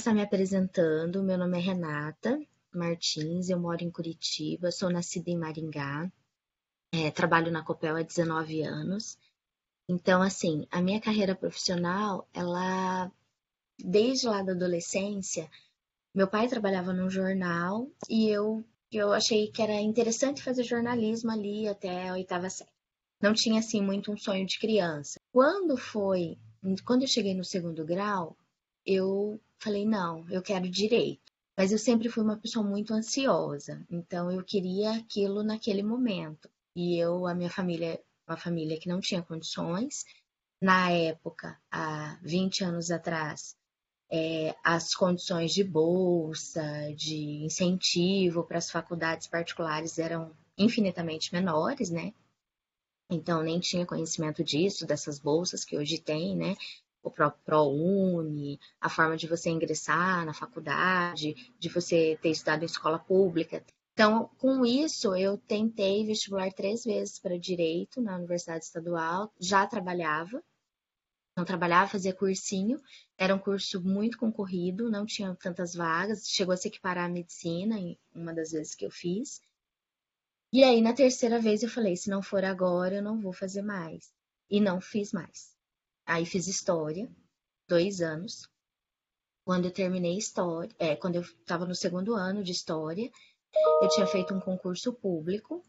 começar me apresentando. Meu nome é Renata Martins, eu moro em Curitiba, sou nascida em Maringá, é, trabalho na Copel há 19 anos. Então, assim, a minha carreira profissional, ela, desde lá da adolescência, meu pai trabalhava num jornal e eu, eu achei que era interessante fazer jornalismo ali até a oitava série. Não tinha, assim, muito um sonho de criança. Quando foi, quando eu cheguei no segundo grau, eu falei, não, eu quero direito. Mas eu sempre fui uma pessoa muito ansiosa, então eu queria aquilo naquele momento. E eu, a minha família uma família que não tinha condições. Na época, há 20 anos atrás, é, as condições de bolsa, de incentivo para as faculdades particulares eram infinitamente menores, né? Então, nem tinha conhecimento disso, dessas bolsas que hoje tem, né? O próprio ProUni, a forma de você ingressar na faculdade, de você ter estudado em escola pública. Então, com isso, eu tentei vestibular três vezes para direito na Universidade Estadual, já trabalhava, não trabalhava, fazia cursinho, era um curso muito concorrido, não tinha tantas vagas, chegou a se equiparar à medicina, em uma das vezes que eu fiz. E aí, na terceira vez, eu falei: se não for agora, eu não vou fazer mais. E não fiz mais. Aí fiz história, dois anos. Quando eu terminei história, é, quando eu estava no segundo ano de história, eu tinha feito um concurso público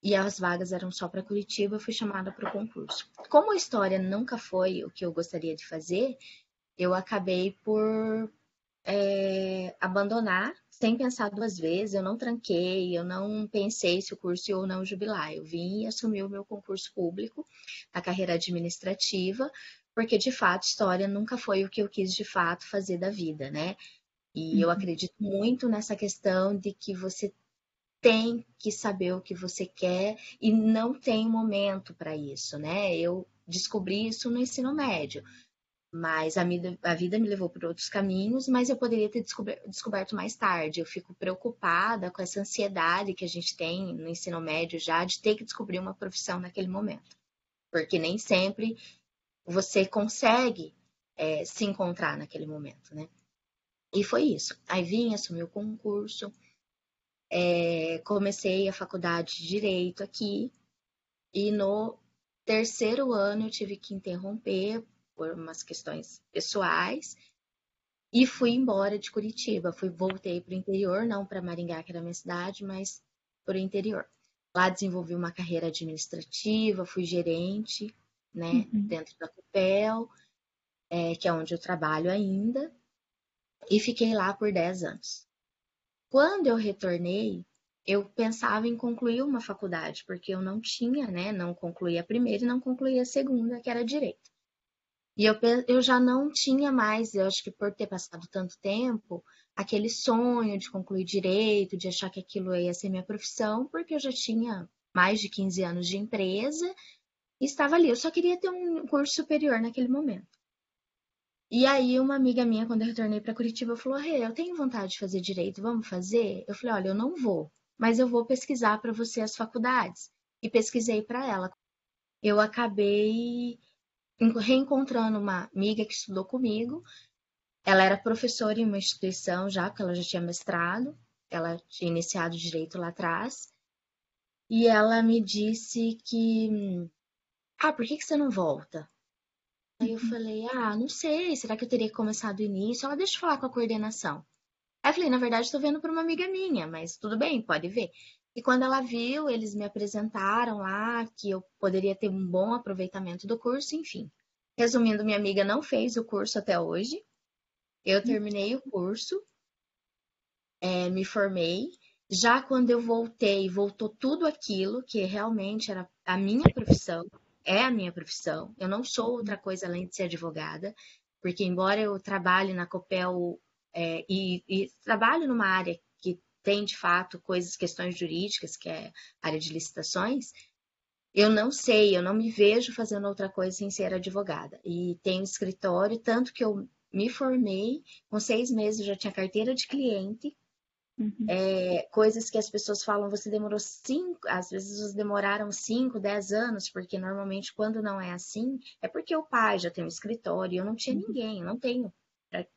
e as vagas eram só para Curitiba, eu fui chamada para o concurso. Como a história nunca foi o que eu gostaria de fazer, eu acabei por é, abandonar sem pensar duas vezes. Eu não tranquei, eu não pensei se o curso ia ou não jubilar. Eu vim e assumi o meu concurso público na carreira administrativa, porque de fato história nunca foi o que eu quis de fato fazer da vida, né? E uhum. eu acredito muito nessa questão de que você tem que saber o que você quer e não tem momento para isso, né? Eu descobri isso no ensino médio, mas a, vida, a vida me levou por outros caminhos, mas eu poderia ter descoberto mais tarde. Eu fico preocupada com essa ansiedade que a gente tem no ensino médio já de ter que descobrir uma profissão naquele momento, porque nem sempre você consegue é, se encontrar naquele momento, né? E foi isso. Aí vim, assumi o concurso, é, comecei a faculdade de Direito aqui, e no terceiro ano eu tive que interromper por umas questões pessoais e fui embora de Curitiba. Fui, voltei para o interior, não para Maringá, que era a minha cidade, mas para o interior. Lá desenvolvi uma carreira administrativa, fui gerente, né, uhum. dentro da Copel, é, que é onde eu trabalho ainda e fiquei lá por 10 anos. Quando eu retornei, eu pensava em concluir uma faculdade, porque eu não tinha, né, não concluí a primeira e não concluí a segunda, que era direito. E eu, eu já não tinha mais, eu acho que por ter passado tanto tempo, aquele sonho de concluir direito, de achar que aquilo ia ser minha profissão, porque eu já tinha mais de 15 anos de empresa estava ali. Eu só queria ter um curso superior naquele momento. E aí, uma amiga minha, quando eu retornei para Curitiba, falou: Rê, eu tenho vontade de fazer direito, vamos fazer? Eu falei: olha, eu não vou, mas eu vou pesquisar para você as faculdades. E pesquisei para ela. Eu acabei reencontrando uma amiga que estudou comigo. Ela era professora em uma instituição já, porque ela já tinha mestrado, ela tinha iniciado direito lá atrás. E ela me disse que. Ah, por que, que você não volta? Aí eu falei, ah, não sei, será que eu teria começado do início? Ela, deixa eu falar com a coordenação. Aí eu falei, na verdade, estou vendo para uma amiga minha, mas tudo bem, pode ver. E quando ela viu, eles me apresentaram lá que eu poderia ter um bom aproveitamento do curso, enfim. Resumindo, minha amiga não fez o curso até hoje. Eu terminei o curso, é, me formei. Já quando eu voltei, voltou tudo aquilo que realmente era a minha profissão, é a minha profissão. Eu não sou outra coisa além de ser advogada, porque embora eu trabalhe na Copel é, e, e trabalho numa área que tem de fato coisas, questões jurídicas, que é área de licitações, eu não sei, eu não me vejo fazendo outra coisa sem ser advogada. E tenho escritório, tanto que eu me formei, com seis meses já tinha carteira de cliente, Uhum. É, coisas que as pessoas falam, você demorou cinco, às vezes vocês demoraram cinco, dez anos, porque normalmente quando não é assim, é porque o pai já tem um escritório, eu não tinha uhum. ninguém, eu não tenho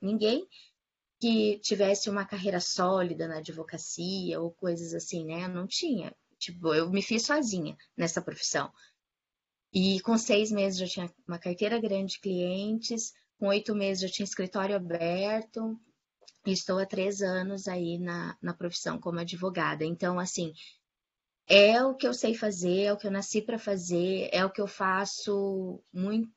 ninguém que tivesse uma carreira sólida na advocacia ou coisas assim, né? Eu não tinha. Tipo, eu me fiz sozinha nessa profissão. E com seis meses já tinha uma carteira grande de clientes, com oito meses já tinha escritório aberto, estou há três anos aí na, na profissão como advogada. Então, assim, é o que eu sei fazer, é o que eu nasci para fazer, é o que eu faço muito.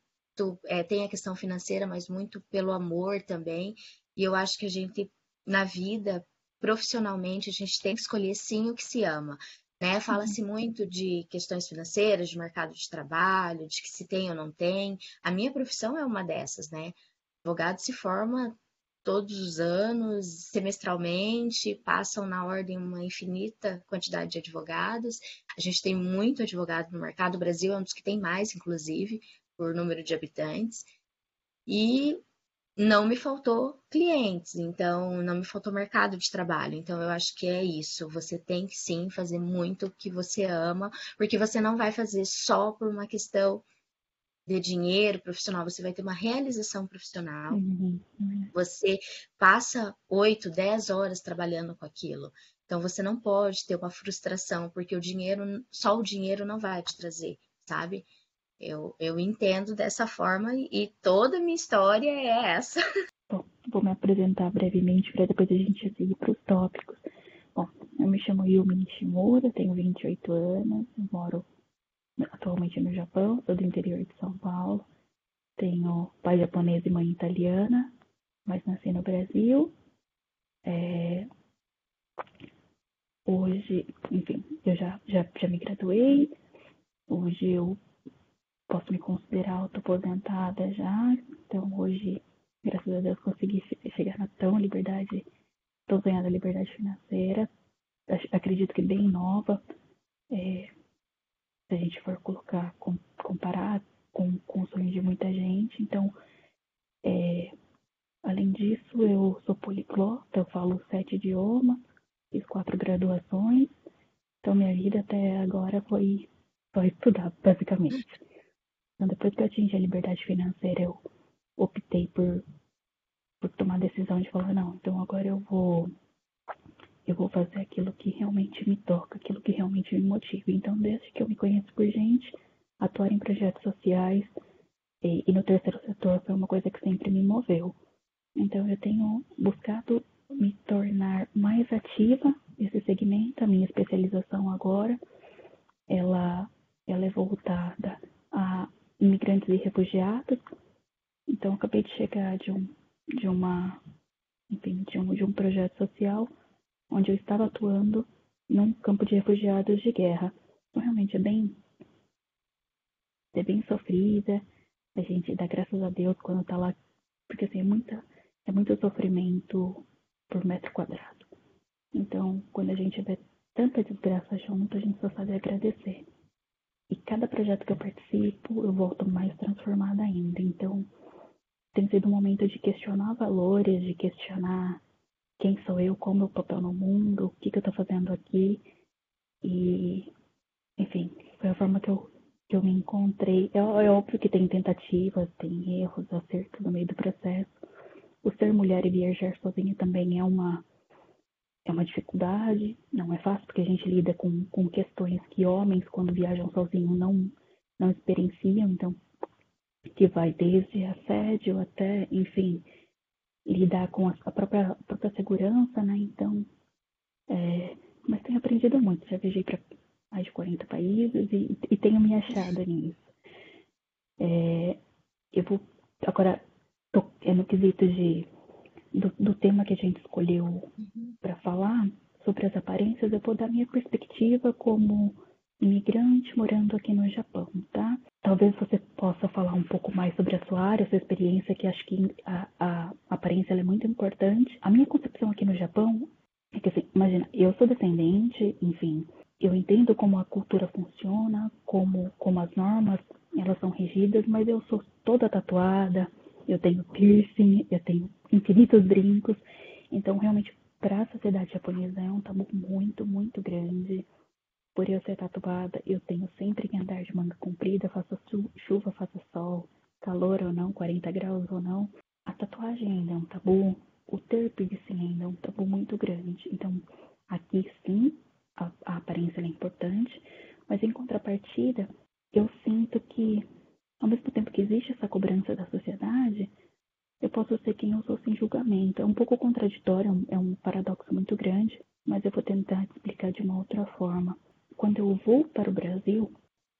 É, tem a questão financeira, mas muito pelo amor também. E eu acho que a gente, na vida, profissionalmente, a gente tem que escolher sim o que se ama. Né? Fala-se uhum. muito de questões financeiras, de mercado de trabalho, de que se tem ou não tem. A minha profissão é uma dessas, né? Advogado se forma todos os anos, semestralmente, passam na ordem uma infinita quantidade de advogados. A gente tem muito advogado no mercado, o Brasil é um dos que tem mais, inclusive, por número de habitantes. E não me faltou clientes, então não me faltou mercado de trabalho. Então eu acho que é isso. Você tem que sim fazer muito o que você ama, porque você não vai fazer só por uma questão de dinheiro profissional, você vai ter uma realização profissional. Uhum, uhum. Você passa oito, dez horas trabalhando com aquilo. Então você não pode ter uma frustração, porque o dinheiro, só o dinheiro não vai te trazer, sabe? Eu, eu entendo dessa forma e toda a minha história é essa. Bom, vou me apresentar brevemente para depois a gente seguir para os tópicos. Bom, eu me chamo Yumi Nishimura, tenho 28 anos, moro atualmente no Japão, sou do interior de São Paulo. Tenho pai japonês e mãe italiana, mas nasci no Brasil. É... Hoje, enfim, eu já, já, já me graduei. Hoje eu posso me considerar autoaposentada já. Então hoje, graças a Deus, consegui chegar na tão liberdade, estou ganhando a liberdade financeira. Acredito que bem nova. É, se a gente for colocar, comparar com, com o sonho de muita gente. Então, é, além disso, eu sou poliglota, eu falo sete idiomas, fiz quatro graduações. Então, minha vida até agora foi só estudar, basicamente. Então, depois que eu atingi a liberdade financeira, eu optei por, por tomar a decisão de falar, não, então agora eu vou eu vou fazer aquilo que realmente me toca, aquilo que realmente me motiva. Então, desde que eu me conheço por gente, atuar em projetos sociais e, e no terceiro setor foi uma coisa que sempre me moveu. Então, eu tenho buscado me tornar mais ativa nesse segmento. A minha especialização agora, ela, ela é voltada a imigrantes e refugiados. Então, acabei de chegar de um, de uma, enfim, de um, de um projeto social onde eu estava atuando num campo de refugiados de guerra. Então, realmente é bem, é bem sofrida. A gente dá graças a Deus quando está lá, porque assim, é, muita, é muito sofrimento por metro quadrado. Então, quando a gente vê tanta desgraça junto, a gente só sabe agradecer. E cada projeto que eu participo, eu volto mais transformada ainda. Então, tem sido um momento de questionar valores, de questionar quem sou eu, qual o meu papel no mundo, o que, que eu estou fazendo aqui. E, enfim, foi a forma que eu, que eu me encontrei. É, é óbvio que tem tentativas, tem erros, acertos no meio do processo. O ser mulher e viajar sozinha também é uma, é uma dificuldade, não é fácil, porque a gente lida com, com questões que homens, quando viajam sozinhos, não, não experienciam. Então, que vai desde assédio até, enfim, lidar com a própria, a própria segurança, né? Então, é, mas tenho aprendido muito. Já viajei para mais de 40 países e, e tenho me achado nisso. É, eu vou agora tô, é no quesito de do, do, tema que a gente escolheu uhum. para falar sobre as aparências, eu vou dar minha perspectiva como imigrante morando aqui no Japão, tá? Talvez você possa falar um pouco mais sobre a sua área, sua experiência, que acho que a, a aparência é muito importante. A minha concepção aqui no Japão é que, assim, imagina, eu sou descendente, enfim, eu entendo como a cultura funciona, como, como as normas elas são regidas, mas eu sou toda tatuada, eu tenho piercing, eu tenho infinitos brincos, então realmente para a sociedade japonesa é um tabu muito, muito grande. Por eu ser tatuada, eu tenho sempre que andar de manga comprida, faça chuva, faça sol, calor ou não, 40 graus ou não. A tatuagem ainda é um tabu. o ter piercing ainda é um tabu muito grande. Então, aqui sim, a, a aparência é importante, mas em contrapartida, eu sinto que, ao mesmo tempo que existe essa cobrança da sociedade, eu posso ser quem eu sou sem julgamento. É um pouco contraditório, é um paradoxo muito grande, mas eu vou tentar explicar de uma outra forma. Quando eu vou para o Brasil,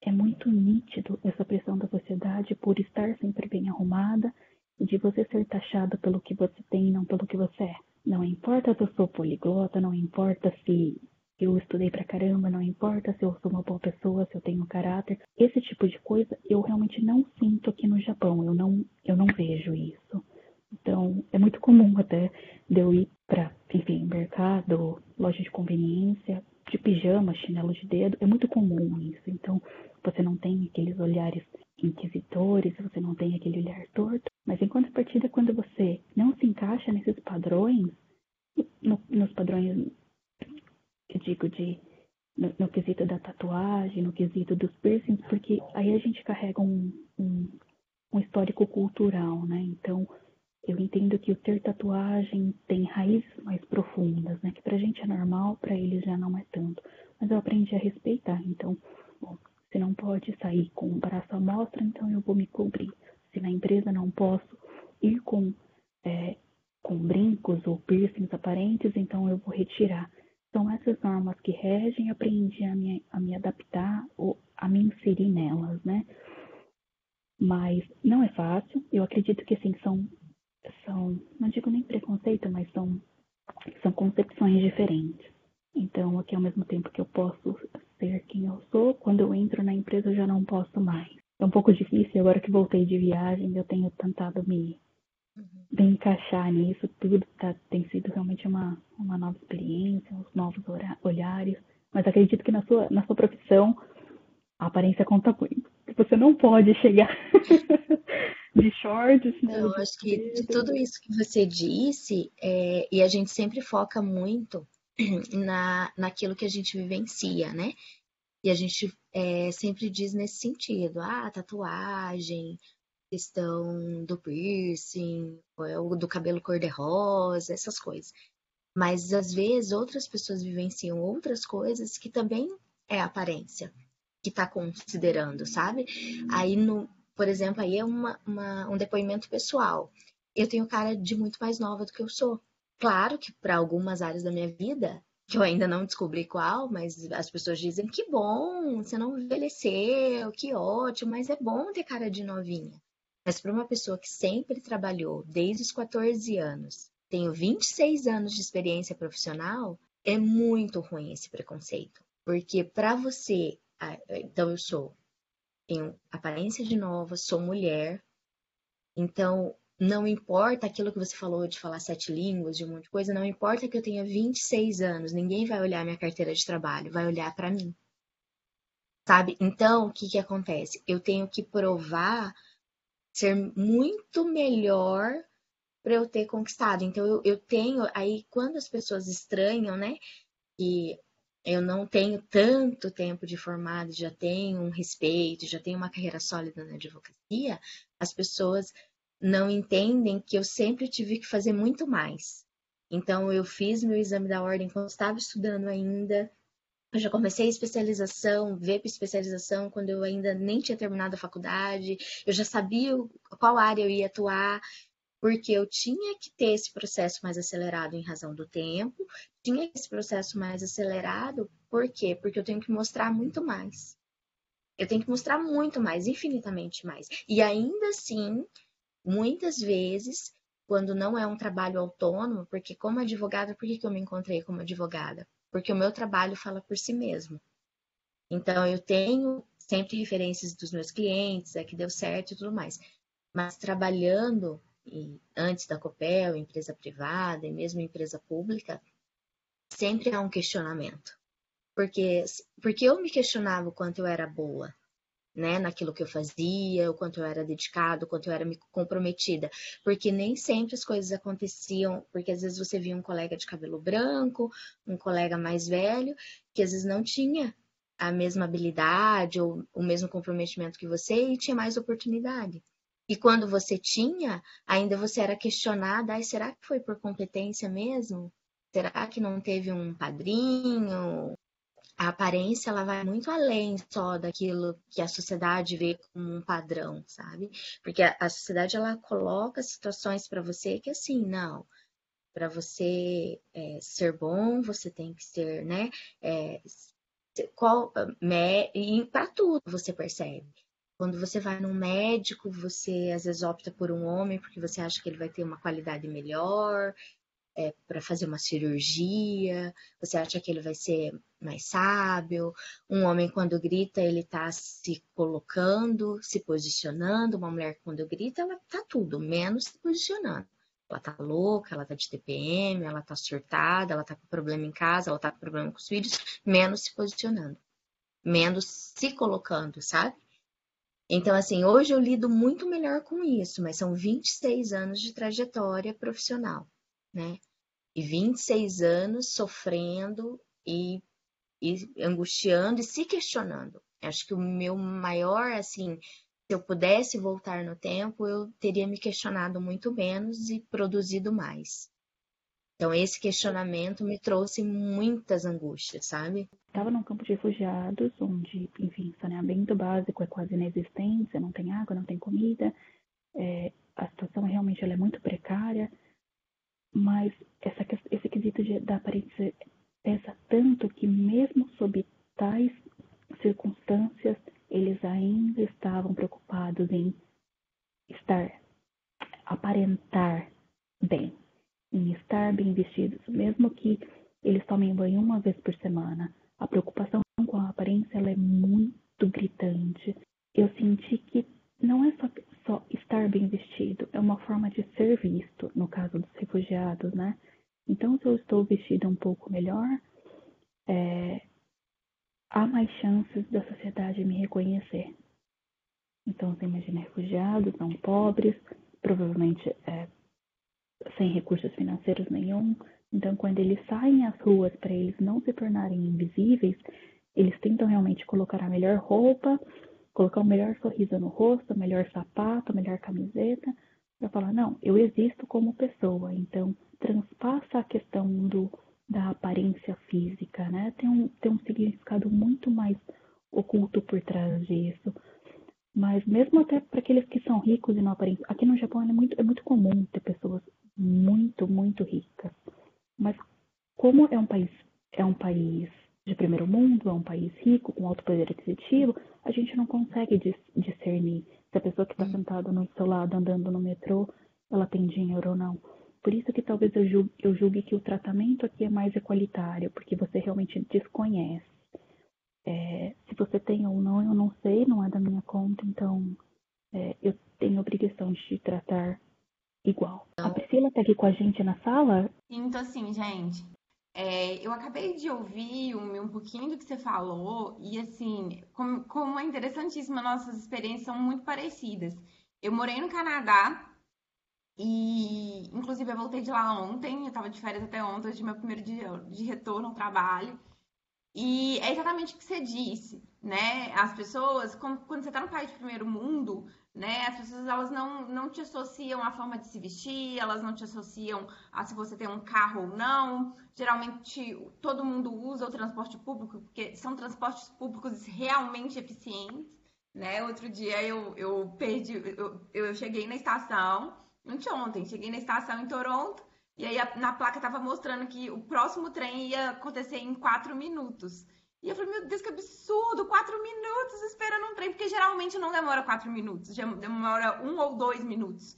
é muito nítido essa pressão da sociedade por estar sempre bem arrumada e de você ser taxada pelo que você tem e não pelo que você é. Não importa se eu sou poliglota, não importa se eu estudei pra caramba, não importa se eu sou uma boa pessoa, se eu tenho caráter. Esse tipo de coisa eu realmente não sinto aqui no Japão, eu não, eu não vejo isso. Então, é muito comum até de eu ir para, enfim, mercado, loja de conveniência, de pijama, chinelo de dedo, é muito comum isso. Então, você não tem aqueles olhares inquisitores, você não tem aquele olhar torto, mas em contrapartida, quando você não se encaixa nesses padrões, no, nos padrões, eu digo, de no, no, quesito da tatuagem, no quesito dos piercings, porque aí a gente carrega um, um, um histórico cultural, né? Então, eu entendo que o ter tatuagem tem raízes mais profundas, né? Que pra gente é normal, para eles já não é tanto. Mas eu aprendi a respeitar. Então, bom, se não pode sair com o braço à mostra, então eu vou me cobrir. Se na empresa não posso ir com, é, com brincos ou piercings aparentes, então eu vou retirar. São essas normas que regem, aprendi a me, a me adaptar ou a me inserir nelas, né? Mas não é fácil. Eu acredito que assim são são, não digo nem preconceito, mas são, são concepções diferentes. Então, aqui ao mesmo tempo que eu posso ser quem eu sou, quando eu entro na empresa eu já não posso mais. É um pouco difícil, agora que voltei de viagem, eu tenho tentado me, uhum. me encaixar nisso tudo. Tá, tem sido realmente uma, uma nova experiência, uns novos olhares. Mas acredito que na sua, na sua profissão, a aparência conta muito. Você não pode chegar de shorts, né? Eu acho que de tudo isso que você disse, é, e a gente sempre foca muito na, naquilo que a gente vivencia, né? E a gente é, sempre diz nesse sentido, ah, tatuagem, questão do piercing, do cabelo cor-de-rosa, essas coisas. Mas às vezes outras pessoas vivenciam outras coisas que também é aparência que está considerando, sabe? Aí no, por exemplo, aí é uma, uma, um depoimento pessoal. Eu tenho cara de muito mais nova do que eu sou. Claro que para algumas áreas da minha vida, que eu ainda não descobri qual, mas as pessoas dizem que bom, você não envelheceu, que ótimo, mas é bom ter cara de novinha. Mas para uma pessoa que sempre trabalhou desde os 14 anos, tenho 26 anos de experiência profissional, é muito ruim esse preconceito. Porque para você, ah, então eu sou tenho aparência de nova, sou mulher, então não importa aquilo que você falou de falar sete línguas, de um monte de coisa, não importa que eu tenha 26 anos, ninguém vai olhar minha carteira de trabalho, vai olhar para mim. Sabe? Então, o que que acontece? Eu tenho que provar ser muito melhor para eu ter conquistado. Então, eu, eu tenho, aí, quando as pessoas estranham, né, eu não tenho tanto tempo de formado, já tenho um respeito, já tenho uma carreira sólida na advocacia, as pessoas não entendem que eu sempre tive que fazer muito mais. Então, eu fiz meu exame da ordem quando estava estudando ainda. Eu já comecei a especialização, para especialização quando eu ainda nem tinha terminado a faculdade. Eu já sabia qual área eu ia atuar porque eu tinha que ter esse processo mais acelerado em razão do tempo, tinha esse processo mais acelerado, por quê? Porque eu tenho que mostrar muito mais. Eu tenho que mostrar muito mais, infinitamente mais. E ainda assim, muitas vezes, quando não é um trabalho autônomo, porque como advogada, por que, eu me encontrei como advogada? Porque o meu trabalho fala por si mesmo. Então, eu tenho sempre referências dos meus clientes, é que deu certo e tudo mais. Mas trabalhando e antes da Copel, empresa privada e mesmo empresa pública, sempre há um questionamento. Porque, porque eu me questionava o quanto eu era boa, né, naquilo que eu fazia, o quanto eu era dedicado, o quanto eu era comprometida, porque nem sempre as coisas aconteciam, porque às vezes você via um colega de cabelo branco, um colega mais velho, que às vezes não tinha a mesma habilidade ou o mesmo comprometimento que você e tinha mais oportunidade. E quando você tinha, ainda você era questionada, será que foi por competência mesmo? Será que não teve um padrinho? A aparência ela vai muito além só daquilo que a sociedade vê como um padrão, sabe? Porque a, a sociedade ela coloca situações para você que assim, não, para você é, ser bom, você tem que ser, né? É, qual, e para tudo você percebe. Quando você vai num médico, você às vezes opta por um homem porque você acha que ele vai ter uma qualidade melhor é, para fazer uma cirurgia, você acha que ele vai ser mais sábio. Um homem, quando grita, ele está se colocando, se posicionando. Uma mulher, quando grita, ela está tudo, menos se posicionando. Ela tá louca, ela tá de TPM, ela tá surtada, ela tá com problema em casa, ela tá com problema com os filhos, menos se posicionando, menos se colocando, sabe? Então, assim, hoje eu lido muito melhor com isso, mas são 26 anos de trajetória profissional, né? E 26 anos sofrendo e, e angustiando e se questionando. Acho que o meu maior, assim, se eu pudesse voltar no tempo, eu teria me questionado muito menos e produzido mais. Então, esse questionamento me trouxe muitas angústias, sabe? Estava num campo de refugiados, onde, enfim, saneamento básico é quase inexistente, não tem água, não tem comida, é, a situação realmente é muito precária, mas essa, esse quesito de, da aparência pesa tanto que, mesmo sob tais circunstâncias, eles ainda estavam preocupados em estar, aparentar bem em estar bem vestidos, mesmo que eles tomem banho uma vez por semana. A preocupação com a aparência é muito gritante. Eu senti que não é só, só estar bem vestido, é uma forma de ser visto, no caso dos refugiados, né? Então, se eu estou vestida um pouco melhor, é, há mais chances da sociedade me reconhecer. Então, você imagina refugiados, não pobres, provavelmente é, sem recursos financeiros nenhum. Então, quando eles saem às ruas para eles não se tornarem invisíveis, eles tentam realmente colocar a melhor roupa, colocar o melhor sorriso no rosto, o melhor sapato, a melhor camiseta, para falar: não, eu existo como pessoa. Então, transpassa a questão do, da aparência física, né? Tem um, tem um significado muito mais oculto por trás disso. Mas mesmo até para aqueles que são ricos e não aparentam, aqui no Japão é muito, é muito comum ter pessoas muito, muito ricas. Mas como é um país, é um país de primeiro mundo, é um país rico, com alto poder aquisitivo, a gente não consegue discernir se a pessoa que está hum. sentada no seu lado, andando no metrô, ela tem dinheiro ou não. Por isso que talvez eu julgue, eu julgue que o tratamento aqui é mais equalitário, porque você realmente desconhece. É, se você tem ou não, eu não sei, não é da minha conta, então é, eu tenho obrigação de te tratar igual. A Priscila tá aqui com a gente na sala? Então, assim, gente, é, eu acabei de ouvir um, um, pouquinho do que você falou, e assim, como, como é interessantíssimo, nossas experiências são muito parecidas. Eu morei no Canadá, e inclusive eu voltei de lá ontem, eu tava de férias até ontem, hoje é meu primeiro dia de retorno ao trabalho. E é exatamente o que você disse, né? As pessoas, quando, quando você está no país de primeiro mundo, né? As pessoas elas não, não te associam à forma de se vestir, elas não te associam a se você tem um carro ou não. Geralmente todo mundo usa o transporte público porque são transportes públicos realmente eficientes, né? Outro dia eu, eu perdi, eu, eu cheguei na estação, ontem, cheguei na estação em Toronto e aí na placa tava mostrando que o próximo trem ia acontecer em quatro minutos. E eu falei, meu Deus, que absurdo! Quatro minutos esperando um trem, porque geralmente não demora quatro minutos, demora um ou dois minutos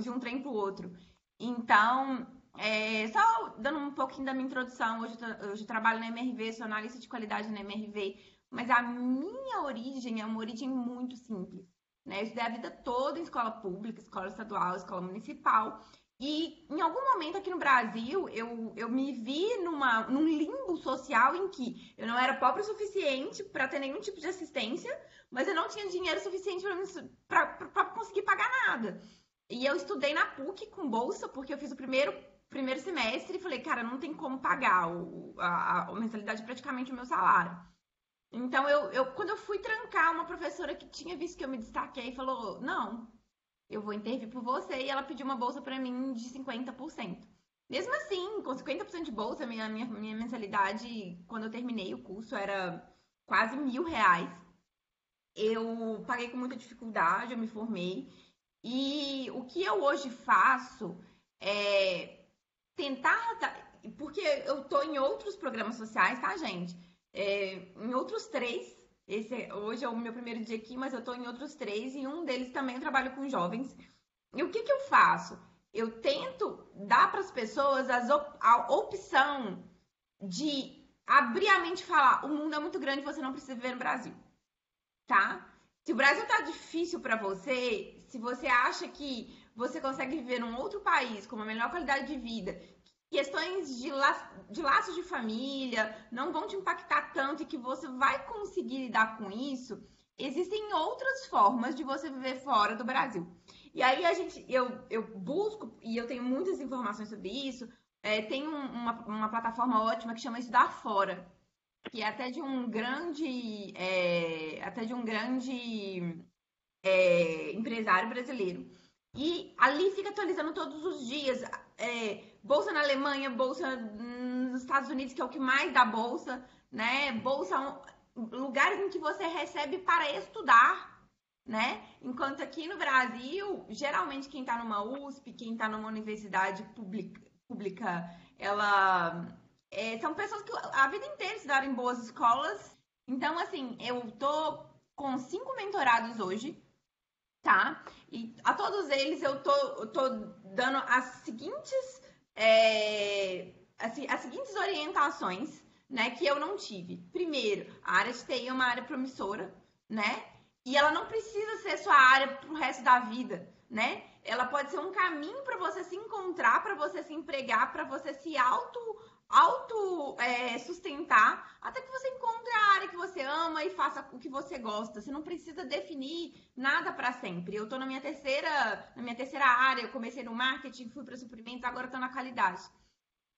de um trem para o outro. Então, é, só dando um pouquinho da minha introdução, hoje hoje eu trabalho na MRV, sou analista de qualidade na MRV, mas a minha origem é uma origem muito simples. Né? Eu estudei a vida toda em escola pública, escola estadual, escola municipal. E em algum momento aqui no Brasil, eu, eu me vi numa, num limbo social em que eu não era pobre o suficiente para ter nenhum tipo de assistência, mas eu não tinha dinheiro suficiente para conseguir pagar nada. E eu estudei na PUC com bolsa, porque eu fiz o primeiro, primeiro semestre e falei, cara, não tem como pagar o, a, a mensalidade praticamente o meu salário. Então, eu, eu, quando eu fui trancar, uma professora que tinha visto que eu me destaquei falou: Não, eu vou intervir por você. E ela pediu uma bolsa para mim de 50%. Mesmo assim, com 50% de bolsa, minha, minha, minha mensalidade, quando eu terminei o curso, era quase mil reais. Eu paguei com muita dificuldade, eu me formei. E o que eu hoje faço é tentar. Porque eu tô em outros programas sociais, tá, gente? É, em outros três. Esse é, hoje é o meu primeiro dia aqui, mas eu tô em outros três. E um deles também eu trabalho com jovens. E o que, que eu faço? Eu tento dar para as pessoas op a opção de abrir a mente e falar: o mundo é muito grande, você não precisa viver no Brasil. Tá? Se o Brasil tá difícil para você, se você acha que você consegue viver num outro país com uma melhor qualidade de vida, questões de, la de laços de família não vão te impactar tanto e que você vai conseguir lidar com isso, existem outras formas de você viver fora do Brasil. E aí a gente, eu, eu busco, e eu tenho muitas informações sobre isso, é, tem um, uma, uma plataforma ótima que chama Estudar Fora, que é até de um grande, é, até de um grande é, empresário brasileiro. E ali fica atualizando todos os dias. É, bolsa na Alemanha, bolsa nos Estados Unidos, que é o que mais dá bolsa, né? Bolsa, lugares em que você recebe para estudar, né? Enquanto aqui no Brasil, geralmente quem está numa USP, quem está numa universidade pública, pública ela é, são pessoas que a vida inteira estudaram em boas escolas. Então, assim, eu tô com cinco mentorados hoje, tá? E a todos eles eu tô, eu tô dando as seguintes, é, assim, as seguintes orientações, né, que eu não tive. Primeiro, a área de TI é uma área promissora, né? E ela não precisa ser sua área pro resto da vida, né? Ela pode ser um caminho para você se encontrar, para você se empregar, para você se auto auto é, sustentar até que você encontre a área que você ama e faça o que você gosta. Você não precisa definir nada para sempre. Eu estou na minha terceira, na minha terceira área, eu comecei no marketing, fui para suprimentos, agora estou na qualidade.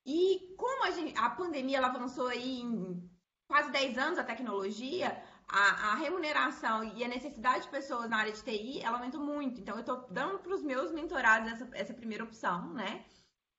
E como a, gente, a pandemia ela avançou aí em quase 10 anos a tecnologia, a, a, remuneração e a necessidade de pessoas na área de TI, ela aumentou muito. Então, eu estou dando para os meus mentorados essa, essa primeira opção, né?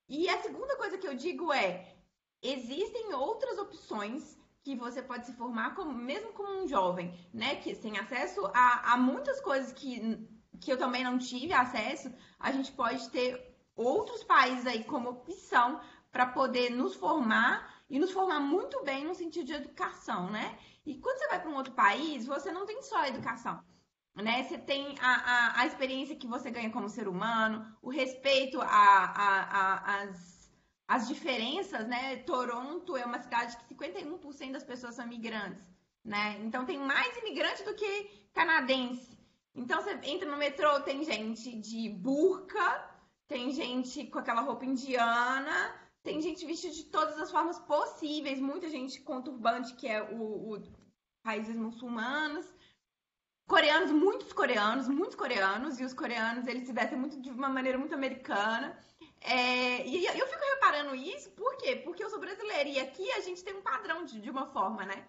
E a segunda coisa que eu digo é, existem outras opções que você pode se formar como, mesmo como um jovem, né? Que tem acesso a, a muitas coisas que, que eu também não tive acesso, a gente pode ter outros países aí como opção para poder nos formar e nos formar muito bem no sentido de educação, né? E quando você vai para um outro país, você não tem só a educação. Né? Você tem a, a, a experiência que você ganha como ser humano, o respeito às as diferenças, né? Toronto é uma cidade que 51% das pessoas são imigrantes, né? Então tem mais imigrantes do que canadense. Então você entra no metrô, tem gente de burca, tem gente com aquela roupa indiana, tem gente vestida de todas as formas possíveis, muita gente com turbante, que é o, o países muçulmanos. Coreanos, muitos coreanos, muitos coreanos, e os coreanos eles se vestem muito de uma maneira muito americana. É, e eu fico reparando isso, por quê? Porque eu sou brasileira e aqui a gente tem um padrão de, de uma forma, né?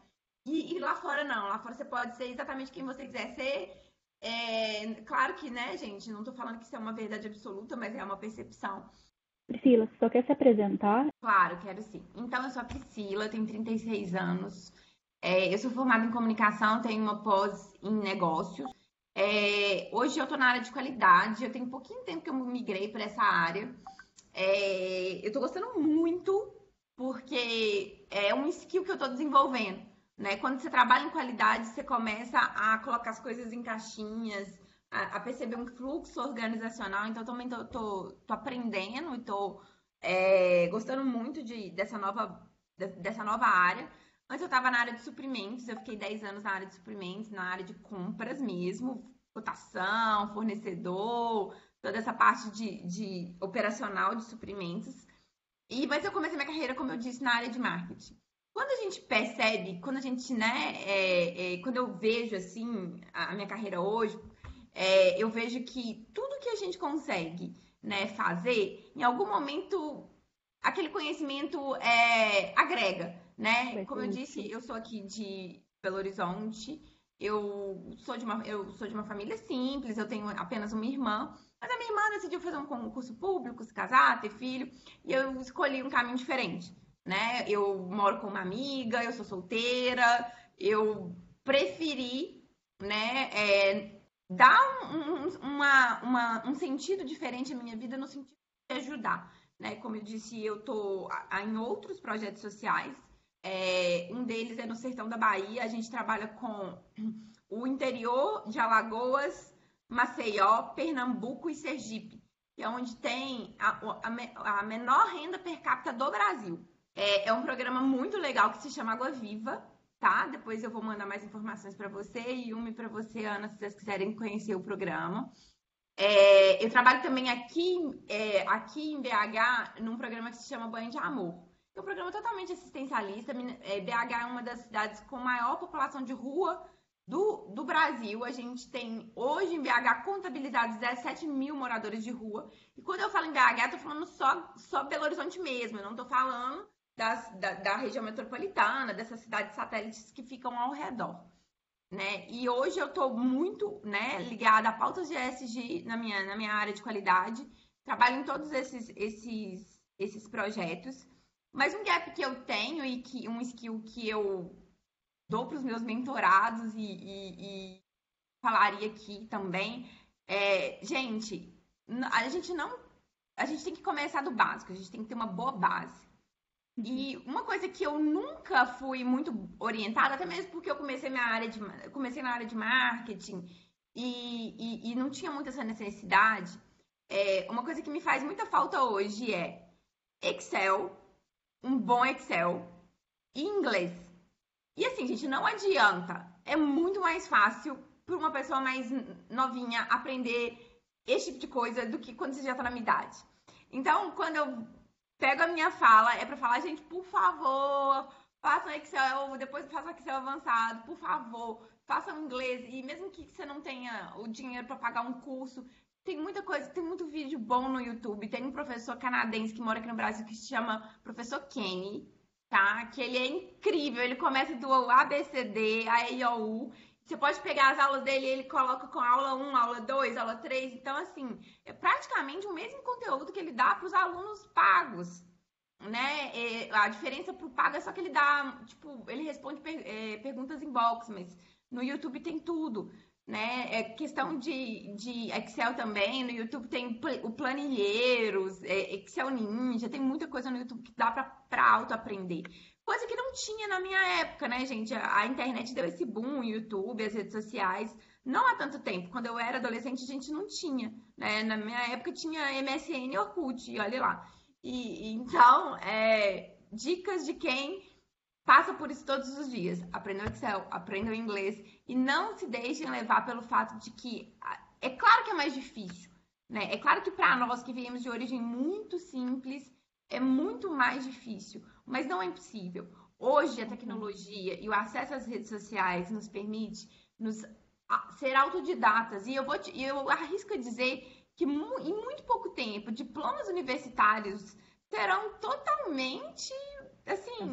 E, e, lá fora não, lá fora você pode ser exatamente quem você quiser ser. É, claro que, né, gente, não tô falando que isso é uma verdade absoluta, mas é uma percepção. Priscila, você só quer se apresentar? Claro, quero sim. Então, eu sou a Priscila, tenho 36 anos. É, eu sou formada em comunicação, tenho uma pós em negócios. É, hoje eu estou na área de qualidade, eu tenho um pouquinho tempo que eu migrei para essa área. É, eu tô gostando muito porque é um skill que eu tô desenvolvendo, né? Quando você trabalha em qualidade, você começa a colocar as coisas em caixinhas, a, a perceber um fluxo organizacional. Então, também tô, tô, tô aprendendo e tô é, gostando muito de, dessa, nova, dessa nova área. Antes eu estava na área de suprimentos, eu fiquei 10 anos na área de suprimentos, na área de compras mesmo, cotação, fornecedor, toda essa parte de, de operacional de suprimentos. E, mas eu comecei minha carreira, como eu disse, na área de marketing. Quando a gente percebe, quando a gente, né, é, é, quando eu vejo, assim, a minha carreira hoje, é, eu vejo que tudo que a gente consegue, né, fazer, em algum momento, aquele conhecimento é, agrega, né? Como eu disse, eu sou aqui de Belo Horizonte, eu sou de uma, eu sou de uma família simples, eu tenho apenas uma irmã, Mas a minha irmã decidiu fazer um concurso público, se casar, ter filho, e eu escolhi um caminho diferente, né? Eu moro com uma amiga, eu sou solteira, eu preferi, né, é, dar um, uma, uma, um sentido diferente à minha vida no sentido de ajudar. Né? Como eu disse, eu estou em outros projetos sociais. É, um deles é no sertão da Bahia. A gente trabalha com o interior de Alagoas, Maceió, Pernambuco e Sergipe, que é onde tem a, a, a menor renda per capita do Brasil. É, é, um programa muito legal que se chama Água Viva, tá? Depois eu vou mandar mais informações para você e uma para você, Ana, se vocês quiserem conhecer o programa. É, eu trabalho também aqui, é, aqui em BH num programa que se chama Banho de Amor. É um programa totalmente assistencialista. É, BH é uma das cidades com maior população de rua do, do Brasil. A gente tem hoje em BH contabilizados 17 mil moradores de rua. E quando eu falo em BH, eu tô falando só, só Belo Horizonte mesmo. Eu não tô falando das, da, da região metropolitana, dessas cidades satélites que ficam ao redor né? E hoje eu estou muito, né, ligada a pautas de ESG na minha, na minha área de qualidade. Trabalho em todos esses, esses, esses projetos. Mas um gap que eu tenho e que um skill que eu dou para os meus mentorados e, e, e, falaria aqui também é, gente, a gente não, a gente tem que começar do básico. A gente tem que ter uma boa base. E uma coisa que eu nunca fui muito orientada, até mesmo porque eu comecei minha área de comecei na área de marketing e, e, e não tinha muito essa necessidade. É, uma coisa que me faz muita falta hoje é Excel, um bom Excel e inglês. E assim, gente, não adianta. É muito mais fácil para uma pessoa mais novinha aprender esse tipo de coisa do que quando você já está na minha idade. Então, quando eu pego a minha fala, é para falar, gente, por favor, faça um Excel, depois faça um Excel avançado, por favor, faça um inglês. E mesmo que você não tenha o dinheiro para pagar um curso, tem muita coisa, tem muito vídeo bom no YouTube. Tem um professor canadense que mora aqui no Brasil que se chama Professor Kenny, tá? Que ele é incrível. Ele começa do ABCD, a EIOU você pode pegar as aulas dele ele coloca com aula 1, aula 2, aula 3. Então, assim, é praticamente o mesmo conteúdo que ele dá para os alunos pagos. Né? É, a diferença para o pago é só que ele dá, tipo, ele responde per, é, perguntas em box, mas no YouTube tem tudo. Né? É questão de, de Excel também. No YouTube tem o Planilheiros, é, Excel Ninja, tem muita coisa no YouTube que dá para auto-aprender. Coisa que não tinha na minha época, né, gente? A internet deu esse boom, o YouTube, as redes sociais. Não há tanto tempo. Quando eu era adolescente, a gente não tinha. Né? Na minha época tinha MSN e Orkut, e olha lá. E, então, é, dicas de quem passa por isso todos os dias. Aprenda o Excel, aprenda o inglês e não se deixem levar pelo fato de que é claro que é mais difícil, né? É claro que para nós que viemos de origem muito simples, é muito mais difícil, mas não é impossível. Hoje a tecnologia e o acesso às redes sociais nos permite nos ser autodidatas e eu vou te, eu arrisco dizer que em muito pouco tempo diplomas universitários serão totalmente assim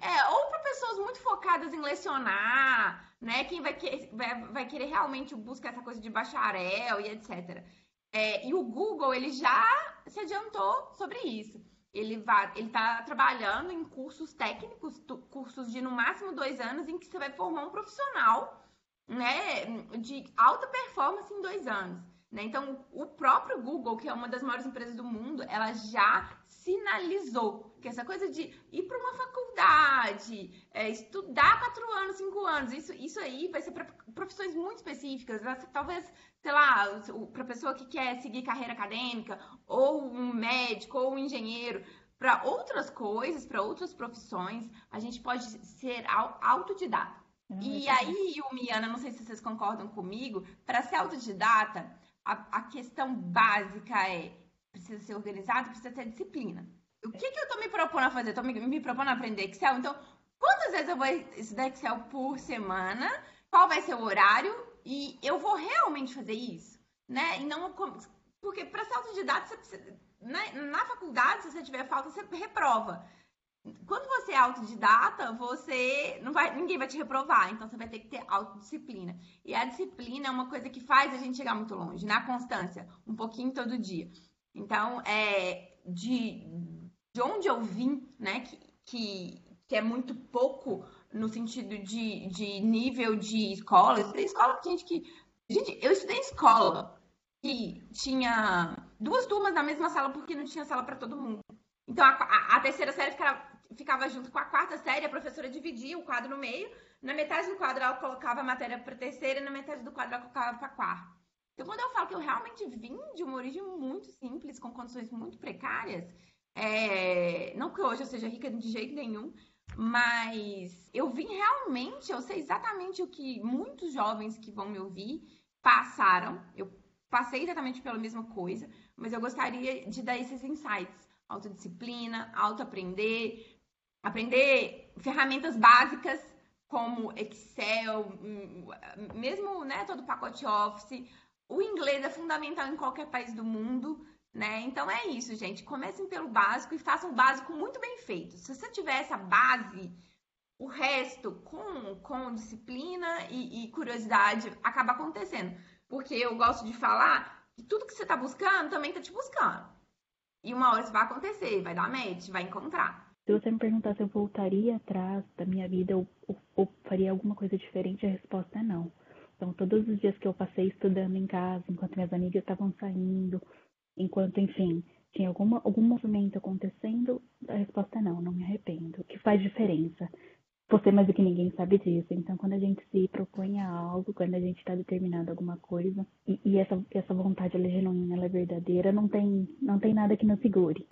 é. é ou para pessoas muito focadas em lecionar, né? Quem vai, que, vai, vai querer realmente buscar essa coisa de bacharel e etc. É, e o Google, ele já se adiantou sobre isso. Ele está trabalhando em cursos técnicos, cursos de no máximo dois anos, em que você vai formar um profissional, né, de alta performance em dois anos. Né? Então, o próprio Google, que é uma das maiores empresas do mundo, ela já sinalizou que essa coisa de ir para uma faculdade, é, estudar quatro anos, cinco anos, isso, isso aí vai ser para profissões muito específicas. Talvez, sei lá, para pessoa que quer seguir carreira acadêmica, ou um médico, ou um engenheiro. Para outras coisas, para outras profissões, a gente pode ser autodidata. Hum, e aí, Yumiana, não sei se vocês concordam comigo, para ser autodidata, a, a questão básica é precisa ser organizado, precisa ter disciplina. O que, que eu estou me propondo a fazer? Estou me, me propondo a aprender Excel. Então, quantas vezes eu vou estudar Excel por semana? Qual vai ser o horário? E eu vou realmente fazer isso? Né? E não porque para ser autodidata, você precisa, na, na faculdade, se você tiver falta, você reprova. Quando você é autodidata, você não vai, ninguém vai te reprovar, então você vai ter que ter autodisciplina. E a disciplina é uma coisa que faz a gente chegar muito longe, na constância, um pouquinho todo dia. Então, é de, de onde eu vim, né, que, que, que é muito pouco no sentido de, de nível de escola. Eu estudei escola, gente, que. Gente, eu estudei escola que tinha duas turmas na mesma sala porque não tinha sala para todo mundo. Então a, a, terceira série ficava, ficava, junto com a quarta série, a professora dividia o quadro no meio. Na metade do quadro ela colocava a matéria para terceira e na metade do quadro ela colocava para quarta. Então, quando eu falo que eu realmente vim de uma origem muito simples, com condições muito precárias, é... não que hoje eu seja rica de jeito nenhum, mas eu vim realmente, eu sei exatamente o que muitos jovens que vão me ouvir passaram. Eu passei exatamente pela mesma coisa, mas eu gostaria de dar esses insights. Autodisciplina, autoaprender, aprender ferramentas básicas como Excel, hum, mesmo né, todo o pacote Office. O inglês é fundamental em qualquer país do mundo, né? Então é isso, gente. Comecem pelo básico e façam o básico muito bem feito. Se você tiver essa base, o resto com, com disciplina e, e curiosidade acaba acontecendo. Porque eu gosto de falar que tudo que você está buscando também está te buscando. E uma hora isso vai acontecer, vai dar match, vai encontrar. Se você me perguntar se eu voltaria atrás da minha vida ou, ou, ou faria alguma coisa diferente, a resposta é não. Então, todos os dias que eu passei estudando em casa, enquanto minhas amigas estavam saindo, enquanto, enfim, tinha alguma, algum movimento acontecendo, a resposta é não, não me arrependo. O que faz diferença? Você mais do que ninguém sabe disso. Então, quando a gente se propõe a algo, quando a gente está determinado a alguma coisa, e, e, essa, essa vontade ela é genuína, ela é verdadeira, não tem, não tem nada que nos segure.